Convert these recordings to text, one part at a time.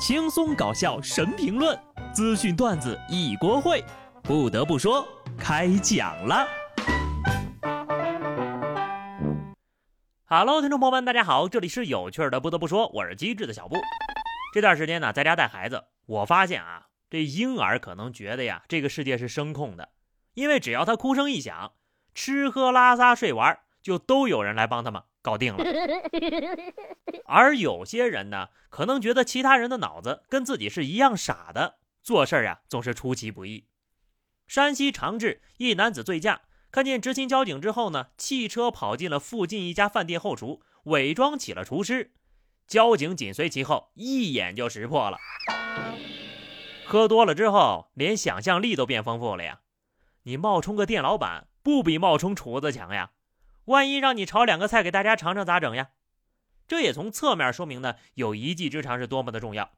轻松搞笑神评论，资讯段子一锅烩。不得不说，开讲了。Hello，听众朋友们，大家好，这里是有趣的。不得不说，我是机智的小布。这段时间呢，在家带孩子，我发现啊，这婴儿可能觉得呀，这个世界是声控的，因为只要他哭声一响，吃喝拉撒睡玩，就都有人来帮他们。搞定了，而有些人呢，可能觉得其他人的脑子跟自己是一样傻的，做事啊总是出其不意。山西长治一男子醉驾，看见执勤交警之后呢，汽车跑进了附近一家饭店后厨，伪装起了厨师。交警紧随其后，一眼就识破了。喝多了之后，连想象力都变丰富了呀！你冒充个店老板，不比冒充厨子强呀？万一让你炒两个菜给大家尝尝咋整呀？这也从侧面说明呢，有一技之长是多么的重要。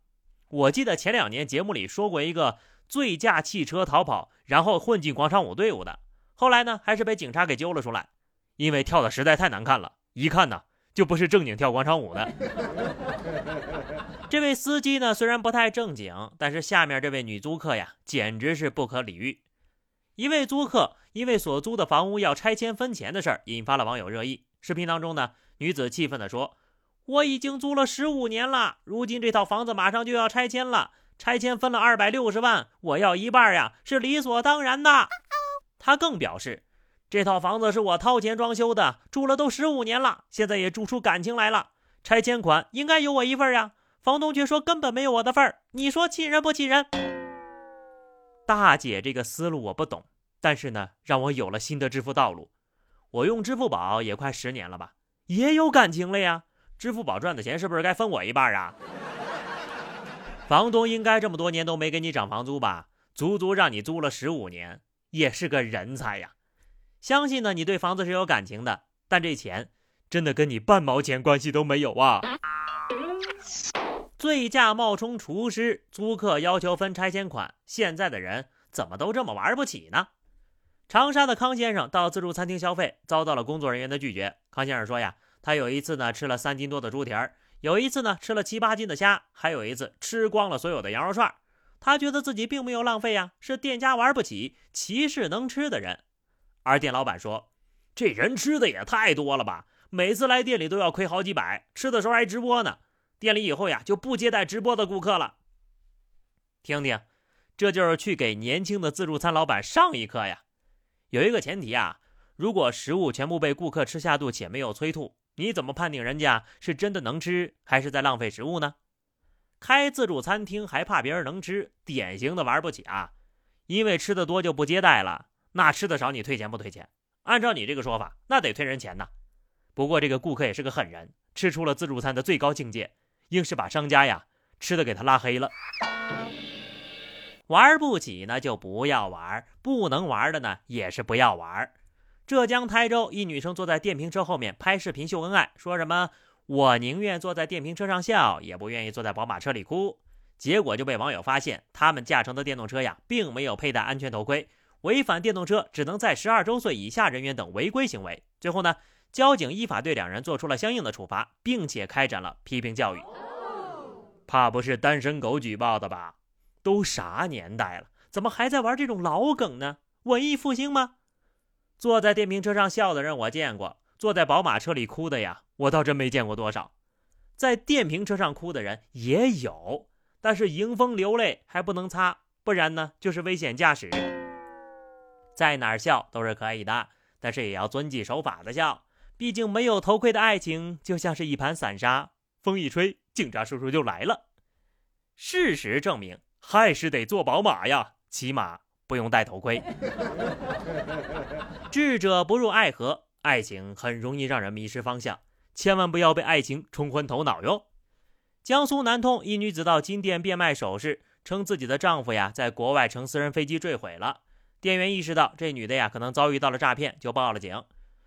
我记得前两年节目里说过一个醉驾汽车逃跑，然后混进广场舞队伍的，后来呢还是被警察给揪了出来，因为跳的实在太难看了，一看呢就不是正经跳广场舞的。这位司机呢虽然不太正经，但是下面这位女租客呀简直是不可理喻。一位租客因为所租的房屋要拆迁分钱的事儿，引发了网友热议。视频当中呢，女子气愤地说：“我已经租了十五年了，如今这套房子马上就要拆迁了，拆迁分了二百六十万，我要一半呀，是理所当然的。”她更表示：“这套房子是我掏钱装修的，住了都十五年了，现在也住出感情来了，拆迁款应该有我一份呀，房东却说根本没有我的份儿，你说气人不气人？”大姐这个思路我不懂，但是呢，让我有了新的支付道路。我用支付宝也快十年了吧，也有感情了呀。支付宝赚的钱是不是该分我一半啊？房东应该这么多年都没给你涨房租吧？足足让你租了十五年，也是个人才呀。相信呢，你对房子是有感情的，但这钱真的跟你半毛钱关系都没有啊。醉驾冒充厨师，租客要求分拆迁款。现在的人怎么都这么玩不起呢？长沙的康先生到自助餐厅消费，遭到了工作人员的拒绝。康先生说呀，他有一次呢吃了三斤多的猪蹄儿，有一次呢吃了七八斤的虾，还有一次吃光了所有的羊肉串。他觉得自己并没有浪费呀，是店家玩不起，歧视能吃的人。而店老板说，这人吃的也太多了吧，每次来店里都要亏好几百，吃的时候还直播呢。店里以后呀，就不接待直播的顾客了。听听，这就是去给年轻的自助餐老板上一课呀。有一个前提啊，如果食物全部被顾客吃下肚且没有催吐，你怎么判定人家是真的能吃，还是在浪费食物呢？开自助餐厅还怕别人能吃，典型的玩不起啊！因为吃的多就不接待了，那吃的少你退钱不退钱？按照你这个说法，那得退人钱呐。不过这个顾客也是个狠人，吃出了自助餐的最高境界。硬是把商家呀吃的给他拉黑了，玩不起呢就不要玩，不能玩的呢也是不要玩。浙江台州一女生坐在电瓶车后面拍视频秀恩爱，说什么我宁愿坐在电瓶车上笑，也不愿意坐在宝马车里哭。结果就被网友发现，他们驾乘的电动车呀并没有佩戴安全头盔，违反电动车只能在十二周岁以下人员等违规行为。最后呢？交警依法对两人做出了相应的处罚，并且开展了批评教育。怕不是单身狗举报的吧？都啥年代了，怎么还在玩这种老梗呢？文艺复兴吗？坐在电瓶车上笑的人我见过，坐在宝马车里哭的呀，我倒真没见过多少。在电瓶车上哭的人也有，但是迎风流泪还不能擦，不然呢就是危险驾驶。在哪儿笑都是可以的，但是也要遵纪守法的笑。毕竟没有头盔的爱情就像是一盘散沙，风一吹，警察叔叔就来了。事实证明，还是得坐宝马呀，起码不用戴头盔。智者不入爱河，爱情很容易让人迷失方向，千万不要被爱情冲昏头脑哟。江苏南通一女子到金店变卖首饰，称自己的丈夫呀在国外乘私人飞机坠毁了。店员意识到这女的呀可能遭遇到了诈骗，就报了警。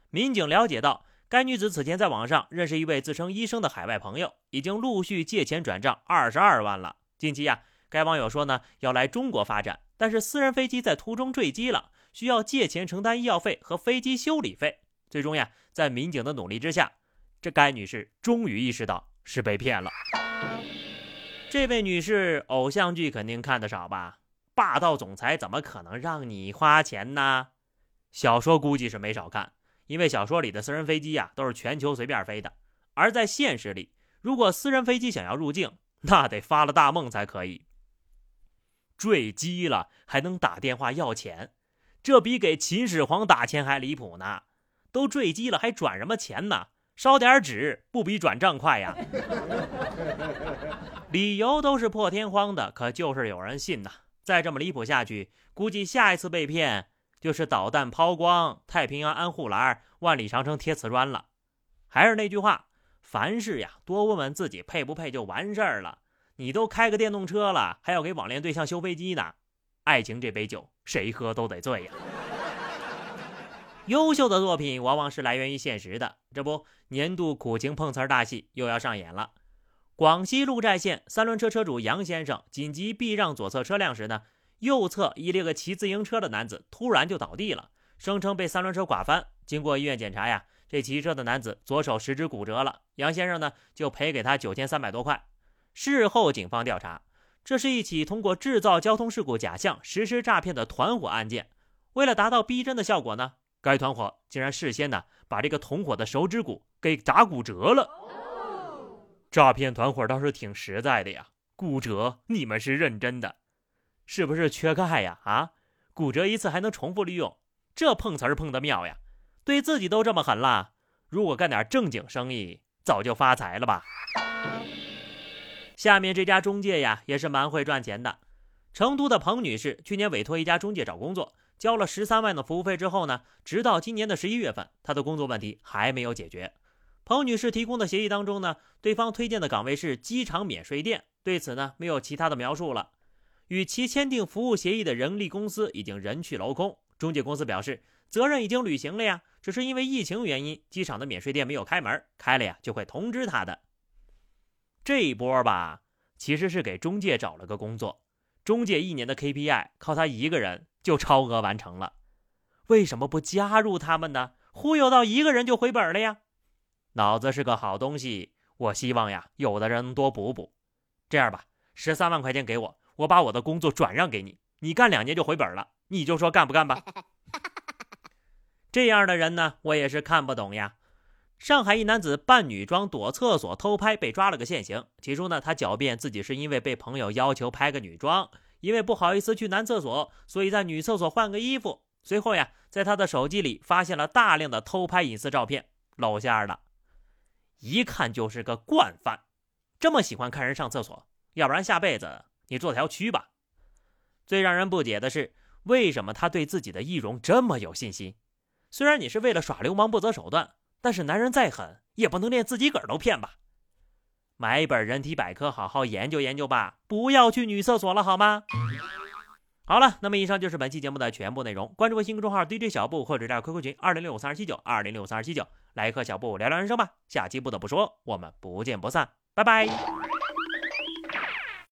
民警了解到，该女子此前在网上认识一位自称医生的海外朋友，已经陆续借钱转账二十二万了。近期呀，该网友说呢要来中国发展，但是私人飞机在途中坠机了，需要借钱承担医药费和飞机修理费。最终呀，在民警的努力之下，这该女士终于意识到是被骗了。这位女士，偶像剧肯定看得少吧？霸道总裁怎么可能让你花钱呢？小说估计是没少看，因为小说里的私人飞机呀都是全球随便飞的。而在现实里，如果私人飞机想要入境，那得发了大梦才可以。坠机了还能打电话要钱，这比给秦始皇打钱还离谱呢！都坠机了还转什么钱呢？烧点纸不比转账快呀？理由都是破天荒的，可就是有人信呐。再这么离谱下去，估计下一次被骗就是导弹抛光、太平洋安护栏、万里长城贴瓷砖了。还是那句话，凡事呀，多问问自己配不配就完事儿了。你都开个电动车了，还要给网恋对象修飞机呢？爱情这杯酒，谁喝都得醉呀。优秀的作品往往是来源于现实的，这不，年度苦情碰瓷大戏又要上演了。广西鹿寨县三轮车车主杨先生紧急避让左侧车辆时呢，右侧一列个骑自行车的男子突然就倒地了，声称被三轮车剐翻。经过医院检查呀，这骑车的男子左手食指骨折了，杨先生呢就赔给他九千三百多块。事后警方调查，这是一起通过制造交通事故假象实施诈骗的团伙案件。为了达到逼真的效果呢。该团伙竟然事先呢把这个同伙的手指骨给打骨折了。诈骗团伙倒是挺实在的呀，骨折你们是认真的，是不是缺钙呀？啊，骨折一次还能重复利用，这碰瓷儿碰得妙呀！对自己都这么狠了，如果干点正经生意，早就发财了吧？下面这家中介呀也是蛮会赚钱的。成都的彭女士去年委托一家中介找工作。交了十三万的服务费之后呢，直到今年的十一月份，她的工作问题还没有解决。彭女士提供的协议当中呢，对方推荐的岗位是机场免税店，对此呢没有其他的描述了。与其签订服务协议的人力公司已经人去楼空，中介公司表示责任已经履行了呀，只是因为疫情原因，机场的免税店没有开门，开了呀就会通知他的。这一波吧，其实是给中介找了个工作，中介一年的 KPI 靠他一个人。就超额完成了，为什么不加入他们呢？忽悠到一个人就回本了呀！脑子是个好东西，我希望呀，有的人多补补。这样吧，十三万块钱给我，我把我的工作转让给你，你干两年就回本了，你就说干不干吧？这样的人呢，我也是看不懂呀。上海一男子扮女装躲厕所偷拍被抓了个现行，起初呢，他狡辩自己是因为被朋友要求拍个女装。因为不好意思去男厕所，所以在女厕所换个衣服。随后呀，在他的手机里发现了大量的偷拍隐私照片，露馅了，一看就是个惯犯。这么喜欢看人上厕所，要不然下辈子你做条蛆吧。最让人不解的是，为什么他对自己的易容这么有信心？虽然你是为了耍流氓不择手段，但是男人再狠也不能连自己个儿都骗吧。买一本人体百科，好好研究研究吧，不要去女厕所了，好吗？好了，那么以上就是本期节目的全部内容。关注微信公众号 DJ 小布，或者加 QQ 群二零六五三二七九二零六五三二七九，来和小布聊聊人生吧。下期不得不说，我们不见不散，拜拜。